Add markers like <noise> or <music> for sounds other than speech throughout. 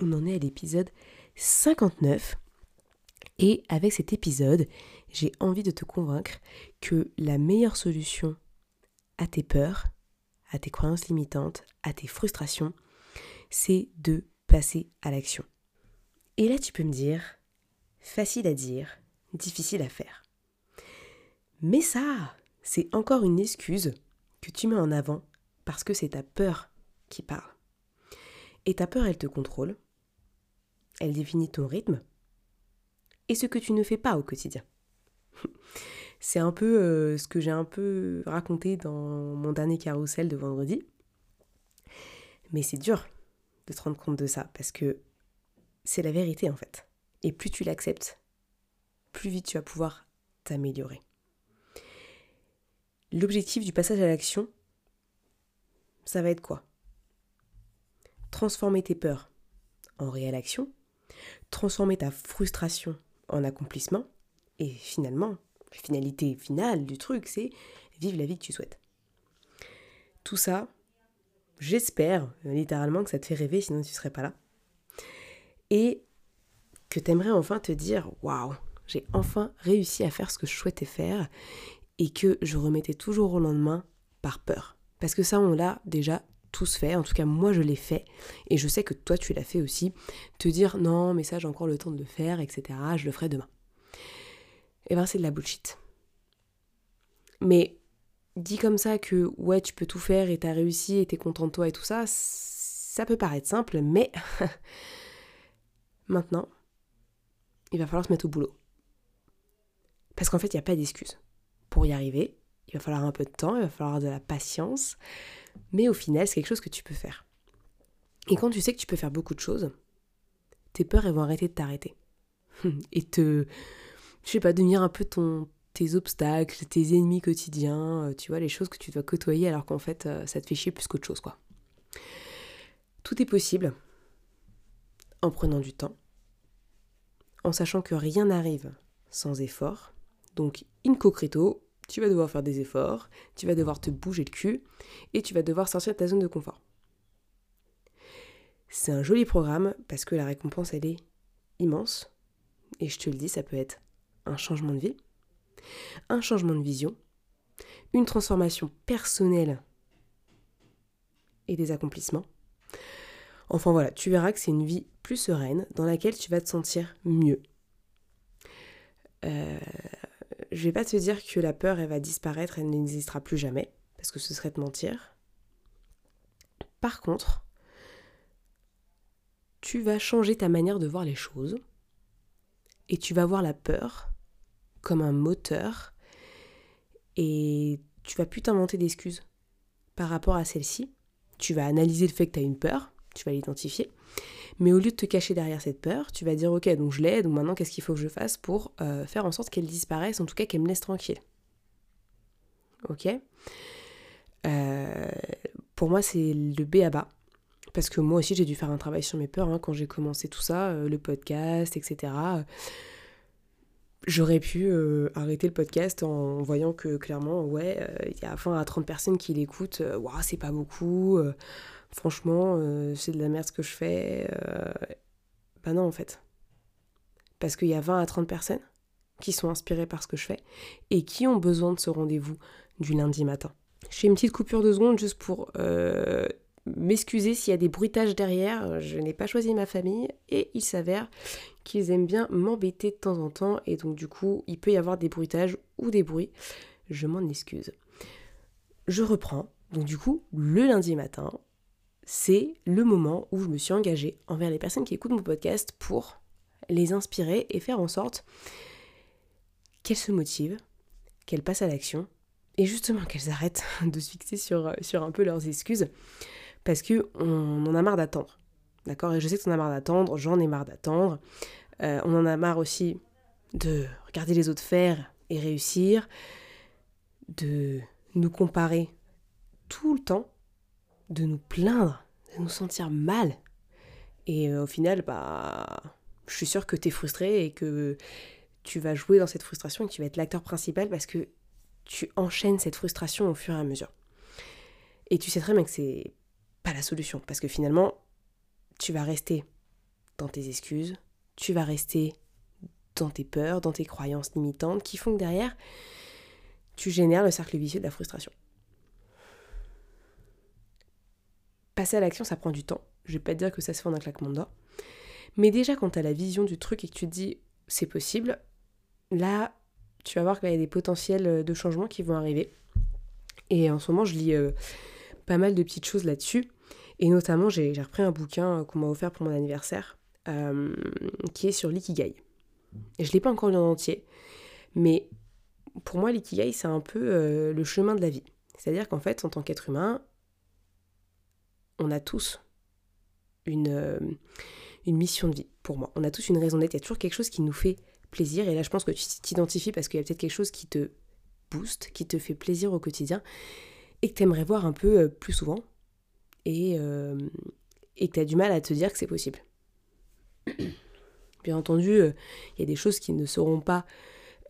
On en est à l'épisode 59 et avec cet épisode, j'ai envie de te convaincre que la meilleure solution à tes peurs, à tes croyances limitantes, à tes frustrations, c'est de passer à l'action. Et là, tu peux me dire, facile à dire, difficile à faire. Mais ça, c'est encore une excuse que tu mets en avant parce que c'est ta peur qui parle. Et ta peur, elle te contrôle, elle définit ton rythme et ce que tu ne fais pas au quotidien. <laughs> c'est un peu euh, ce que j'ai un peu raconté dans mon dernier carrousel de vendredi. Mais c'est dur de te rendre compte de ça parce que c'est la vérité en fait. Et plus tu l'acceptes, plus vite tu vas pouvoir t'améliorer. L'objectif du passage à l'action, ça va être quoi? Transformer tes peurs en réelle action, transformer ta frustration en accomplissement, et finalement, la finalité finale du truc, c'est vivre la vie que tu souhaites. Tout ça, j'espère littéralement que ça te fait rêver, sinon tu ne serais pas là. Et que tu aimerais enfin te dire waouh, j'ai enfin réussi à faire ce que je souhaitais faire et que je remettais toujours au lendemain par peur. Parce que ça, on l'a déjà tous fait, en tout cas moi je l'ai fait, et je sais que toi tu l'as fait aussi, te dire non mais ça j'ai encore le temps de le faire, etc., je le ferai demain. Et eh ben c'est de la bullshit. Mais dit comme ça que ouais tu peux tout faire et t'as réussi et t'es content de toi et tout ça, ça peut paraître simple, mais <laughs> maintenant, il va falloir se mettre au boulot. Parce qu'en fait, il n'y a pas d'excuse. Pour y arriver, il va falloir un peu de temps, il va falloir de la patience, mais au final, c'est quelque chose que tu peux faire. Et quand tu sais que tu peux faire beaucoup de choses, tes peurs, vont arrêter de t'arrêter. <laughs> Et te, je sais pas, devenir un peu ton, tes obstacles, tes ennemis quotidiens, euh, tu vois, les choses que tu dois côtoyer alors qu'en fait, euh, ça te fait chier plus qu'autre chose, quoi. Tout est possible en prenant du temps, en sachant que rien n'arrive sans effort. Donc, in concreto, tu vas devoir faire des efforts, tu vas devoir te bouger le cul et tu vas devoir sortir de ta zone de confort. C'est un joli programme parce que la récompense, elle est immense. Et je te le dis, ça peut être un changement de vie, un changement de vision, une transformation personnelle et des accomplissements. Enfin voilà, tu verras que c'est une vie plus sereine dans laquelle tu vas te sentir mieux. Euh, je vais pas te dire que la peur, elle va disparaître, elle n'existera plus jamais, parce que ce serait de mentir. Par contre, tu vas changer ta manière de voir les choses, et tu vas voir la peur comme un moteur, et tu vas plus t'inventer d'excuses par rapport à celle-ci. Tu vas analyser le fait que tu as une peur, tu vas l'identifier, mais au lieu de te cacher derrière cette peur, tu vas dire ok, donc je l'ai, donc maintenant qu'est-ce qu'il faut que je fasse pour euh, faire en sorte qu'elle disparaisse, en tout cas qu'elle me laisse tranquille. Ok? Euh, Pour moi, c'est le B à bas. Parce que moi aussi, j'ai dû faire un travail sur mes peurs hein, quand j'ai commencé tout ça, euh, le podcast, etc. J'aurais pu arrêter le podcast en voyant que clairement, ouais, il y a 20 à 30 personnes qui l'écoutent, waouh, c'est pas beaucoup franchement, euh, c'est de la merde ce que je fais. Euh, ben non, en fait. Parce qu'il y a 20 à 30 personnes qui sont inspirées par ce que je fais et qui ont besoin de ce rendez-vous du lundi matin. Je fais une petite coupure de secondes juste pour euh, m'excuser s'il y a des bruitages derrière. Je n'ai pas choisi ma famille et il s'avère qu'ils aiment bien m'embêter de temps en temps et donc du coup il peut y avoir des bruitages ou des bruits. Je m'en excuse. Je reprends. Donc du coup, le lundi matin, c'est le moment où je me suis engagée envers les personnes qui écoutent mon podcast pour les inspirer et faire en sorte qu'elles se motivent, qu'elles passent à l'action et justement <laughs> qu'elles arrêtent <laughs> de se fixer sur, un peu leurs excuses parce qu'on en a marre d'attendre. D'accord? Et je sais que tu en as marre d'attendre, j'en ai marre d'attendre. Euh, on en a marre aussi de regarder les autres faire et réussir, de nous comparer tout le temps, de nous plaindre, de nous sentir mal. Et euh, au final, bah, je suis sûre que tu es frustré et que tu vas jouer dans cette frustration et que tu vas être l'acteur principal parce que tu enchaînes cette frustration au fur et à mesure. Et tu sais très bien que c'est pas la solution parce que finalement, tu vas rester dans tes excuses, tu vas rester dans tes peurs, dans tes croyances limitantes qui font que derrière, tu génères le cercle vicieux de la frustration. Passer à l'action, ça prend du temps. Je vais pas te dire que ça se fait en un claquement de doigts. Mais déjà, quand tu as la vision du truc et que tu te dis c'est possible, là, tu vas voir qu'il y a des potentiels de changement qui vont arriver. Et en ce moment, je lis euh, pas mal de petites choses là-dessus. Et notamment, j'ai repris un bouquin qu'on m'a offert pour mon anniversaire, euh, qui est sur l'ikigai. Je ne l'ai pas encore lu en entier, mais pour moi, l'ikigai, c'est un peu euh, le chemin de la vie. C'est-à-dire qu'en fait, en tant qu'être humain, on a tous une, euh, une mission de vie, pour moi. On a tous une raison d'être. Il y a toujours quelque chose qui nous fait plaisir. Et là, je pense que tu t'identifies parce qu'il y a peut-être quelque chose qui te booste, qui te fait plaisir au quotidien et que tu aimerais voir un peu plus souvent et, euh, et que tu as du mal à te dire que c'est possible. Bien entendu, euh, il y a des choses qui ne seront pas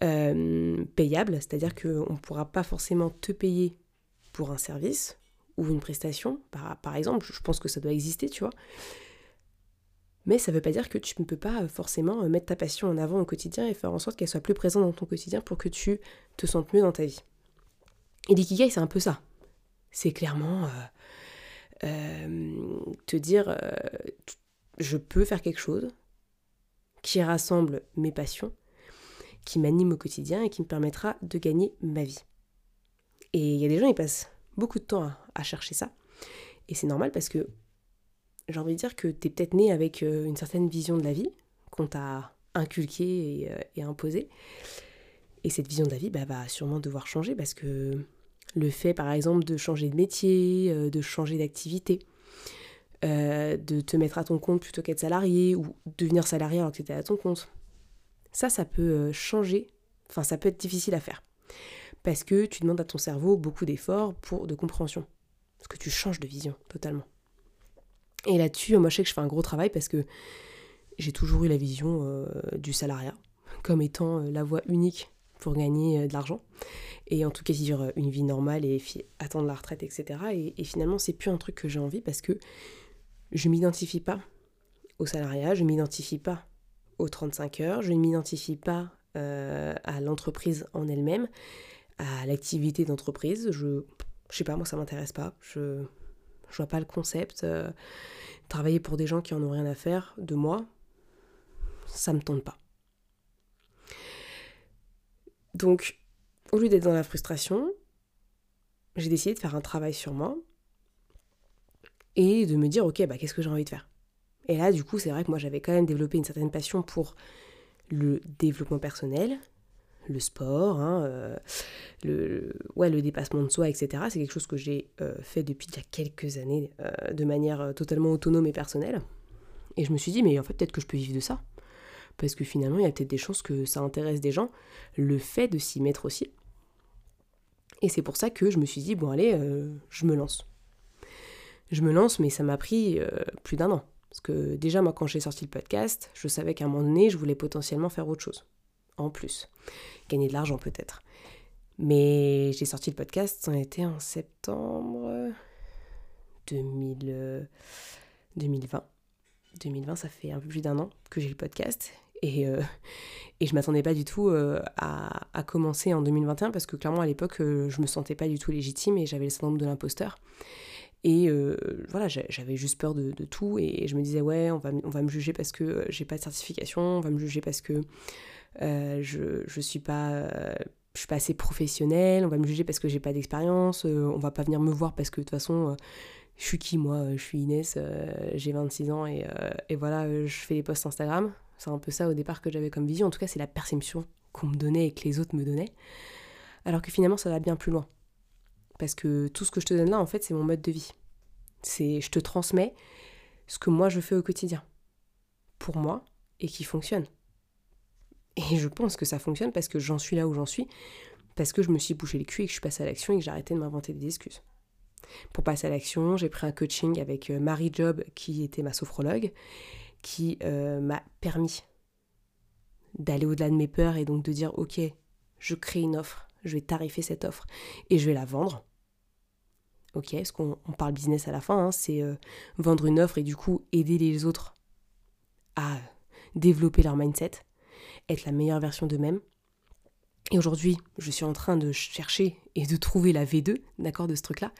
euh, payables, c'est-à-dire qu'on ne pourra pas forcément te payer pour un service ou une prestation, par, exemple, je pense que ça doit exister, tu vois. Mais ça ne veut pas dire que tu ne peux pas forcément mettre ta passion en avant au quotidien et faire en sorte qu'elle soit plus présente dans ton quotidien pour que tu te sentes mieux dans ta vie. Et l'ikigai, c'est un peu ça. C'est clairement euh, te dire euh, je peux faire quelque chose qui rassemble mes passions, qui m'anime au quotidien et qui me permettra de gagner ma vie. Et il y a des gens, qui passent beaucoup de temps à, chercher ça. Et c'est normal parce que j'ai envie de dire que tu es peut-être né avec euh, une certaine vision de la vie qu'on t'a inculquée et, et imposée. Et cette vision de la vie bah, va sûrement devoir changer parce que le fait, par exemple, de changer de métier, euh, de changer d'activité, euh, de te mettre à ton compte plutôt qu'être salarié ou devenir salarié alors que tu étais à ton compte. Ça, ça peut euh, changer, enfin ça peut être difficile à faire. Parce que tu demandes à ton cerveau beaucoup d'efforts pour de compréhension. Parce que tu changes de vision totalement. Et là-dessus, moi je sais que je fais un gros travail parce que j'ai toujours eu la vision du salariat comme étant la voie unique pour gagner de l'argent et en tout cas vivre une vie normale et attendre la retraite, etc. Et, et finalement, c'est plus un truc que j'ai envie parce que je m'identifie pas au salariat, je m'identifie pas aux 35 heures, je ne m'identifie pas euh, à l'entreprise en elle-même, à l'activité d'entreprise. Je, je sais pas, moi ça m'intéresse pas. Je, je vois pas le concept. Euh, travailler pour des gens qui en ont rien à faire de moi, ça me tente pas. Donc, au lieu d'être dans la frustration, j'ai décidé de faire un travail sur moi et de me dire, ok, bah, qu'est-ce que j'ai envie de faire? Et là, du coup, c'est vrai que moi, j'avais quand même développé une certaine passion pour le développement personnel, le sport, hein, euh, le, dépassement de soi, etc. C'est quelque chose que j'ai euh, fait depuis a quelques années euh, de manière totalement autonome et personnelle. Et je me suis dit, mais en fait, peut-être que je peux vivre de ça. Parce que finalement, il y a peut-être des chances que ça intéresse des gens, le fait de s'y mettre aussi. Et c'est pour ça que je me suis dit, bon allez, je me lance. Je me lance, mais ça m'a pris plus d'un an. Parce que déjà, moi, quand j'ai sorti le podcast, je savais qu'à un moment donné, je voulais potentiellement faire autre chose. En plus. Gagner de l'argent peut-être. Mais j'ai sorti le podcast, ça a été en septembre 2000, 2020. 2020, ça fait un peu plus d'un an que j'ai le podcast. Et, euh, et je m'attendais pas du tout euh, à, commencer en 2021 parce que clairement à l'époque euh, je me sentais pas du tout légitime et j'avais le syndrome de l'imposteur. Et voilà, j'avais juste peur de, de, tout et je me disais ouais, on va, on va me juger parce que j'ai pas de certification, on va me juger parce que je, je suis pas je suis pas assez professionnelle, on va me juger parce que j'ai pas d'expérience, on va pas venir me voir parce que de toute façon je suis qui moi Je suis Inès, j'ai 26 ans et, et voilà, je fais des posts Instagram. C'est un peu ça au départ que j'avais comme vision. En tout cas, c'est la perception qu'on me donnait et que les autres me donnaient. Alors que finalement, ça va bien plus loin. Parce que tout ce que je te donne là, en fait, c'est mon mode de vie. C'est je te transmets ce que moi je fais au quotidien. Pour moi et qui fonctionne. Et je pense que ça fonctionne parce que j'en suis là où j'en suis, parce que je me suis bouché les culs et que je suis passée à l'action et que j'ai arrêté de m'inventer des excuses. Pour passer à l'action, j'ai pris un coaching avec euh, Marie Job, qui était ma sophrologue, qui euh, m'a permis d'aller au-delà de mes peurs et donc de dire ok, je crée une offre, je vais tarifer cette offre et je vais la vendre. Ok, parce qu'on parle business à la fin, hein, c'est euh, vendre une offre et du coup aider les autres à développer leur mindset, être la meilleure version d'eux-mêmes. Et aujourd'hui, je suis en train de chercher et de trouver la V2, d'accord, de ce truc-là,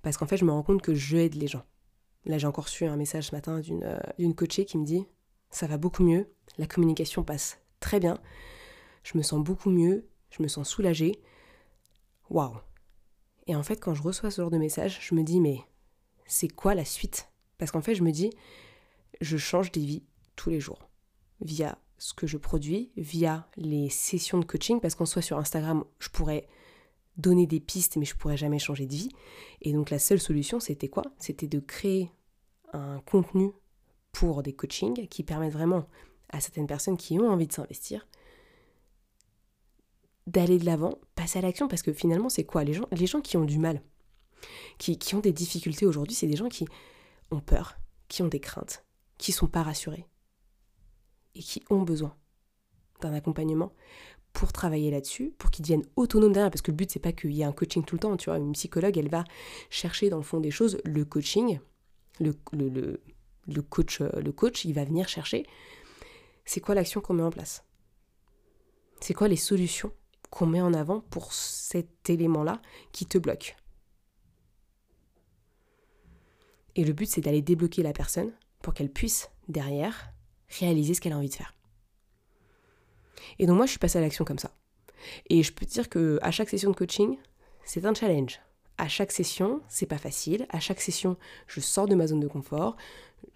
parce qu'en fait, je me rends compte que je aide les gens. Là, j'ai encore reçu un message ce matin d'une euh, coachée qui me dit Ça va beaucoup mieux, la communication passe très bien, je me sens beaucoup mieux, je me sens soulagée. Waouh Et en fait, quand je reçois ce genre de message, je me dis Mais c'est quoi la suite? Parce qu'en fait, je me dis Je change des vies tous les jours. Via ce que je produis, via les sessions de coaching, parce qu'en soit sur Instagram, je pourrais donner des pistes, mais je pourrais jamais changer de vie. Et donc la seule solution, c'était quoi? C'était de créer un contenu pour des coachings qui permettent vraiment à certaines personnes qui ont envie de s'investir d'aller de l'avant, passer à l'action, parce que finalement, c'est quoi? Les gens, qui ont du mal, qui, qui ont des difficultés aujourd'hui, c'est des gens qui ont peur, qui ont des craintes, qui sont pas rassurés et qui ont besoin d'un accompagnement pour travailler là-dessus, pour qu'ils deviennent autonomes derrière, parce que le but c'est pas qu'il y ait un coaching tout le temps, tu vois, une psychologue elle va chercher dans le fond des choses le coaching, le, coach, euh, le coach il va venir chercher. C'est quoi l'action qu'on met en place, c'est quoi les solutions qu'on met en avant pour cet élément-là qui te bloque. Et le but c'est d'aller débloquer la personne pour qu'elle puisse derrière réaliser ce qu'elle a envie de faire. Et donc moi, je suis passée à l'action comme ça. Et je peux te dire que à chaque session de coaching, c'est un challenge. À chaque session, c'est pas facile. À chaque session, je sors de ma zone de confort,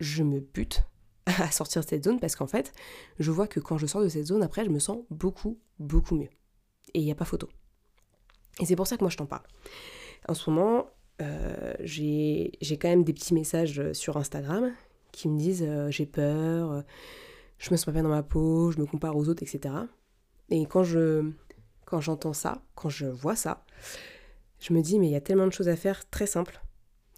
je me bute <laughs> à sortir de cette zone parce qu'en fait, je vois que quand je sors de cette zone, après, je me sens beaucoup, beaucoup mieux. Et il n'y a pas photo. Et c'est pour ça que moi, je t'en parle. En ce moment, euh, j'ai quand même des petits messages sur Instagram qui me disent euh, j'ai peur, euh, je me sens pas bien dans ma peau, je me compare aux autres, etc. Et quand je quand j'entends ça, quand je vois ça, je me dis mais il y a tellement de choses à faire très simples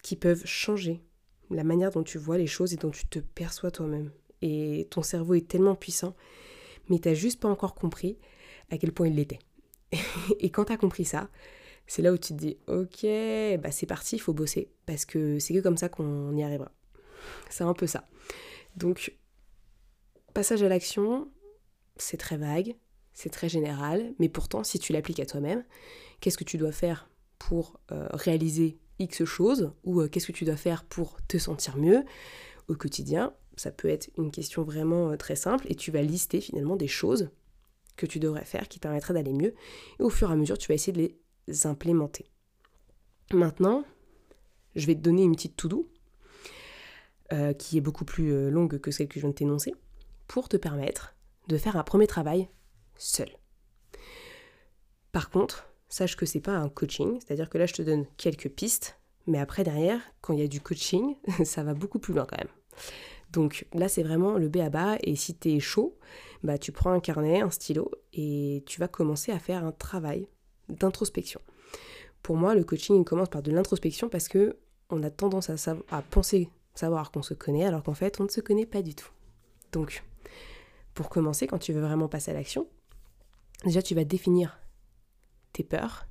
qui peuvent changer la manière dont tu vois les choses et dont tu te perçois toi-même. Et ton cerveau est tellement puissant, mais t'as juste pas encore compris à quel point il l'était. <laughs> et quand t'as compris ça, c'est là où tu te dis ok, bah c'est parti, il faut bosser parce que c'est que comme ça qu'on y arrivera. C'est un peu ça. Donc Passage à l'action, c'est très vague, c'est très général, mais pourtant, si tu l'appliques à toi-même, qu'est-ce que tu dois faire pour euh, réaliser X choses ou euh, qu'est-ce que tu dois faire pour te sentir mieux au quotidien? Ça peut être une question vraiment euh, très simple et tu vas lister finalement des choses que tu devrais faire qui te permettraient d'aller mieux et au fur et à mesure, tu vas essayer de les implémenter. Maintenant, je vais te donner une petite to-do qui est beaucoup plus longue que celle que je viens de t'énoncer pour te permettre de faire un premier travail seul. Par contre, sache que c'est pas un coaching, c'est-à-dire que là je te donne quelques pistes, mais après derrière, quand il y a du coaching, <laughs> ça va beaucoup plus loin quand même. Donc là c'est vraiment le B à bas et si tu es chaud, bah tu prends un carnet, un stylo et tu vas commencer à faire un travail d'introspection. Pour moi, le coaching commence par de l'introspection parce que on a tendance à, penser savoir qu'on se connaît alors qu'en fait on ne se connaît pas du tout. Donc pour commencer, quand tu veux vraiment passer à l'action, déjà tu vas définir tes peurs,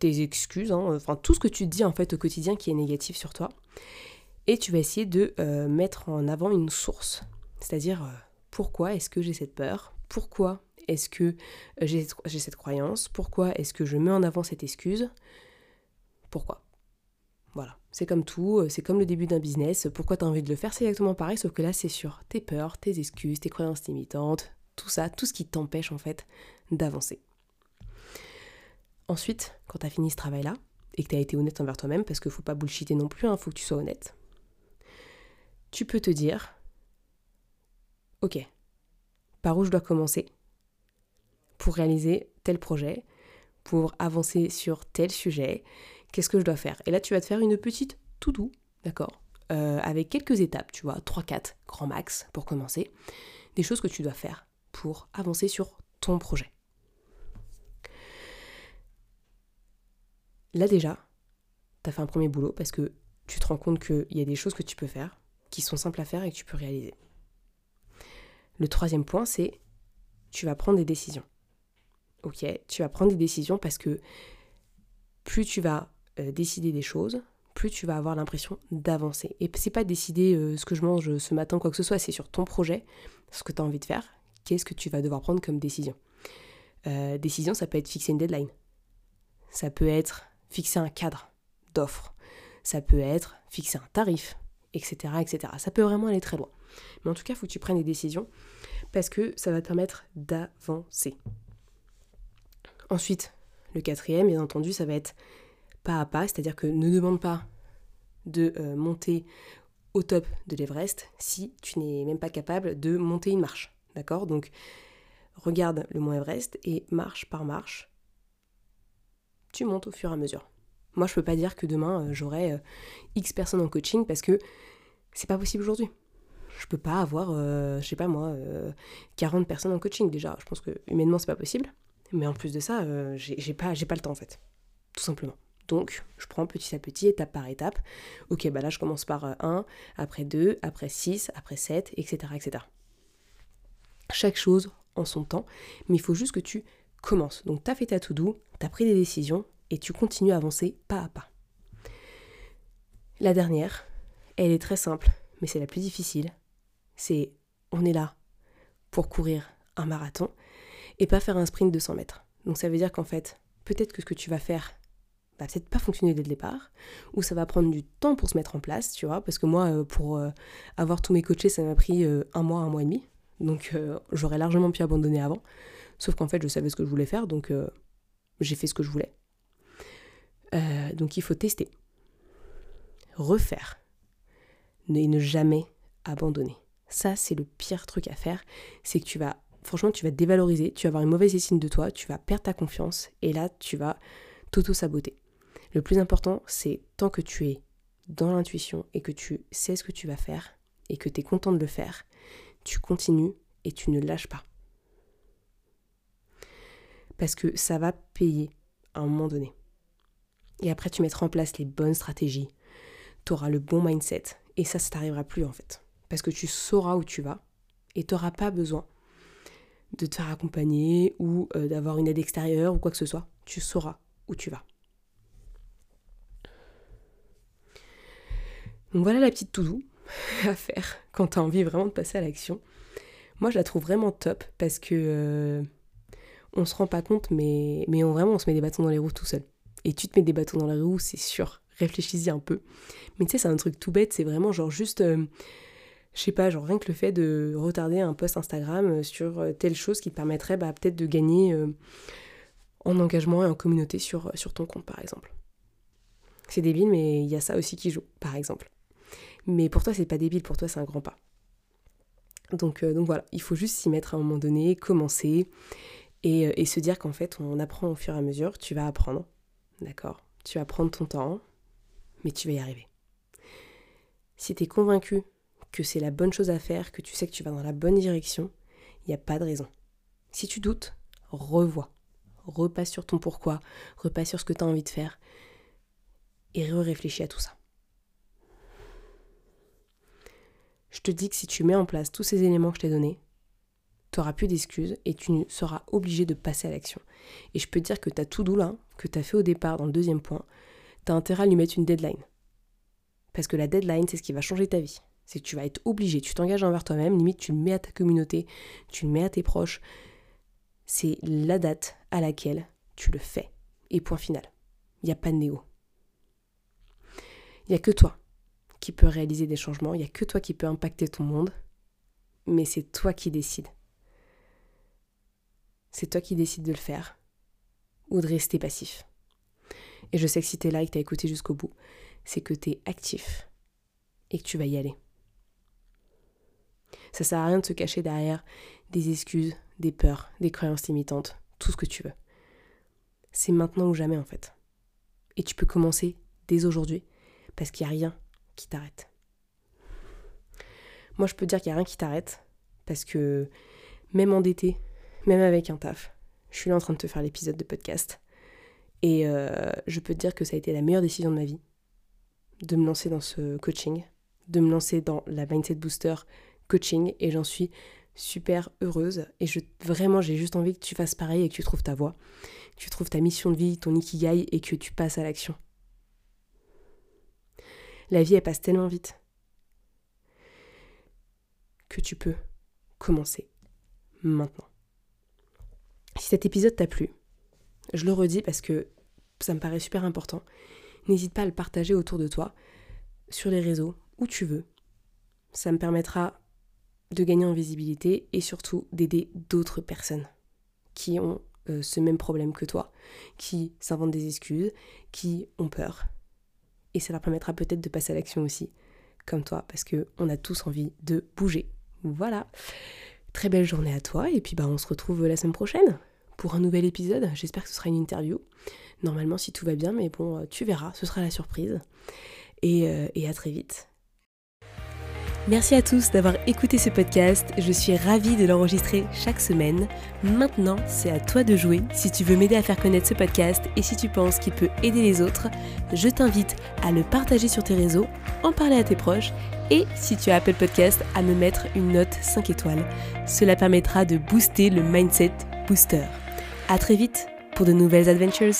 tes excuses, hein, enfin tout ce que tu dis en fait au quotidien qui est négatif sur toi. Et tu vas essayer de euh, mettre en avant une source. C'est-à-dire euh, pourquoi est-ce que j'ai cette peur? Pourquoi est-ce que euh, j'ai cette croyance? Pourquoi est-ce que je mets en avant cette excuse? Pourquoi? Voilà, c'est comme tout, c'est comme le début d'un business. Pourquoi tu as envie de le faire? C'est exactement pareil, sauf que là, c'est sur tes peurs, tes excuses, tes croyances limitantes, tout ça, tout ce qui t'empêche en fait d'avancer. Ensuite, quand tu as fini ce travail-là, et que tu as été honnête envers toi-même, parce qu'il ne faut pas bullshiter non plus, il hein, faut que tu sois honnête, tu peux te dire, ok, par où je dois commencer pour réaliser tel projet, pour avancer sur tel sujet, qu'est-ce que je dois faire? Et là, tu vas te faire une petite tout doux, d'accord? Euh, avec quelques étapes, tu vois, 3-4, grand max pour commencer, des choses que tu dois faire pour avancer sur ton projet. Là déjà, tu as fait un premier boulot parce que tu te rends compte qu'il y a des choses que tu peux faire, sont simples à faire et que tu peux réaliser. Le troisième point, c'est tu vas prendre des décisions. Ok, tu vas prendre des décisions parce que plus tu vas euh, décider des choses, plus tu vas avoir l'impression d'avancer. Et c'est pas décider euh, ce que je mange ce matin, quoi que ce soit, c'est sur ton projet, ce que tu as envie de faire, qu'est-ce que tu vas devoir prendre comme décision. Euh, décision, ça peut être fixer une deadline. Ça peut être fixer un cadre d'offre. Ça peut être fixer un tarif, etc., etc. Ça peut vraiment aller très loin. Mais en tout cas, il faut que tu prennes des décisions parce que ça va te permettre d'avancer. Ensuite, le quatrième, bien entendu, ça va être pas à pas, c'est-à-dire que ne demande pas de euh, monter au top de l'Everest si tu n'es même pas capable de monter une marche. D'accord? Donc, regarde le mont Everest et marche par marche, tu montes au fur et à mesure. Moi, je peux pas dire que demain euh, j'aurai euh, X personnes en coaching parce que c'est pas possible aujourd'hui. Je peux pas avoir, je sais pas moi, 40 personnes en coaching déjà. Je pense que humainement c'est pas possible. Mais en plus de ça, j'ai pas, pas le temps en fait. Tout simplement. Donc, je prends petit à petit, étape par étape. Ok, bah là, je commence par 1, après 2, après 6, après 7, etc., etc. Chaque chose en son temps, mais il faut juste que tu commences. Donc, tu as fait ta to-do, tu as pris des décisions et tu continues à avancer pas à pas. La dernière, elle est très simple, mais c'est la plus difficile. C'est on est là pour courir un marathon et pas faire un sprint de 100 mètres. Donc ça veut dire qu'en fait, peut-être que ce que tu vas faire va peut-être pas fonctionner dès le départ, ou ça va prendre du temps pour se mettre en place, tu vois, parce que moi, euh, pour euh, avoir tous mes coachés, ça m'a pris euh, un mois, un mois et demi, donc j'aurais largement pu abandonner avant, sauf qu'en fait, je savais ce que je voulais faire, donc j'ai fait ce que je voulais. Donc il faut tester, refaire, et ne jamais abandonner. Ça, c'est le pire truc à faire, c'est que tu vas, franchement, tu vas te dévaloriser, tu vas avoir une mauvaise estime de toi, tu vas perdre ta confiance, et là, tu vas t'auto-saboter. Le plus important, c'est tant que tu es dans l'intuition et que tu sais ce que tu vas faire et que tu es content de le faire, tu continues et tu ne lâches pas. Parce que ça va payer à un moment donné. Et après, tu mettras en place les bonnes stratégies, tu auras le bon mindset, et ça, ça t'arrivera plus en fait. Parce que tu sauras où tu vas, et tu n'auras pas besoin de te faire accompagner ou euh, d'avoir une aide extérieure ou quoi que ce soit. Tu sauras où tu vas. Donc voilà la petite to <laughs> à faire quand tu as envie vraiment de passer à l'action. Moi, je la trouve vraiment top parce que euh, on se rend pas compte, mais, mais vraiment, on se met des bâtons dans les roues tout seul. Et tu te mets des bâtons dans les roues, c'est sûr. Réfléchis-y un peu. Mais tu sais, c'est un truc tout bête, c'est vraiment genre juste, euh, je sais pas, genre rien que le fait de retarder un post Instagram euh, sur telle chose qui te permettrait bah, peut-être de gagner en engagement et en communauté sur, sur ton compte, par exemple. C'est débile, mais il y a ça aussi qui joue, par exemple. Mais pour toi, c'est pas débile, pour toi, c'est un grand pas. Donc, euh, donc voilà, il faut juste s'y mettre à un moment donné, commencer et, euh, et se dire qu'en fait, on apprend au fur et à mesure, tu vas apprendre, d'accord Tu vas prendre ton temps, mais tu vas y arriver. Si tu es convaincu que c'est la bonne chose à faire, que tu sais que tu vas dans la bonne direction, il n'y a pas de raison. Si tu doutes, revois repasse sur ton pourquoi, repasse sur ce que tu as envie de faire et réfléchis à tout ça. Je te dis que si tu mets en place tous ces éléments que je t'ai donnés, tu n'auras plus d'excuses et tu seras obligé de passer à l'action. Et je peux te dire que tu as tout doux là, que tu as fait au départ dans le deuxième point, tu as intérêt à lui mettre une deadline. Parce que la deadline, c'est ce qui va changer ta vie. C'est que tu vas être obligé, tu t'engages envers toi-même, limite tu le mets à ta communauté, tu le mets à tes proches, c'est la date à laquelle tu le fais. Et point final. Il n'y a pas de néo. Il n'y a que toi qui peux réaliser des changements, il n'y a que toi qui peux impacter ton monde, mais c'est toi qui décides. C'est toi qui décides de le faire ou de rester passif. Et je sais que si tu es là et que tu as écouté jusqu'au bout, c'est que tu es actif et que tu vas y aller. Ça sert à rien de se cacher derrière des excuses, des peurs, des croyances limitantes, tout ce que tu veux. C'est maintenant ou jamais en fait. Et tu peux commencer dès aujourd'hui parce qu'il n'y a rien qui t'arrête. Moi, je peux dire qu'il n'y a rien qui t'arrête. Parce que même endetté, même avec un taf, je suis là en train de te faire l'épisode de podcast. Et euh, je peux te dire que ça a été la meilleure décision de ma vie. De me lancer dans ce coaching. De me lancer dans la Mindset Booster coaching. Et j'en suis super heureuse. Et je, vraiment, j'ai juste envie que tu fasses pareil et que tu trouves ta voie. Que tu trouves ta mission de vie, ton ikigai et que tu passes à l'action. La vie, elle passe tellement vite que tu peux commencer maintenant. Si cet épisode t'a plu, je le redis parce que ça me paraît super important, n'hésite pas à le partager autour de toi, sur les réseaux, où tu veux. Ça me permettra de gagner en visibilité et surtout d'aider d'autres personnes qui ont euh, ce même problème que toi, qui s'inventent des excuses, qui ont peur. Et ça leur permettra peut-être de passer à l'action aussi, comme toi, parce qu'on a tous envie de bouger. Voilà. Très belle journée à toi et puis bah on se retrouve la semaine prochaine pour un nouvel épisode. J'espère que ce sera une interview. Normalement si tout va bien, mais bon, tu verras, ce sera la surprise. Et, euh, et à très vite. Merci à tous d'avoir écouté ce podcast. Je suis ravie de l'enregistrer chaque semaine. Maintenant, c'est à toi de jouer. Si tu veux m'aider à faire connaître ce podcast et si tu penses qu'il peut aider les autres, je t'invite à le partager sur tes réseaux, en parler à tes proches et si tu as Apple Podcast, à me mettre une note 5 étoiles. Cela permettra de booster le mindset booster. À très vite pour de nouvelles adventures.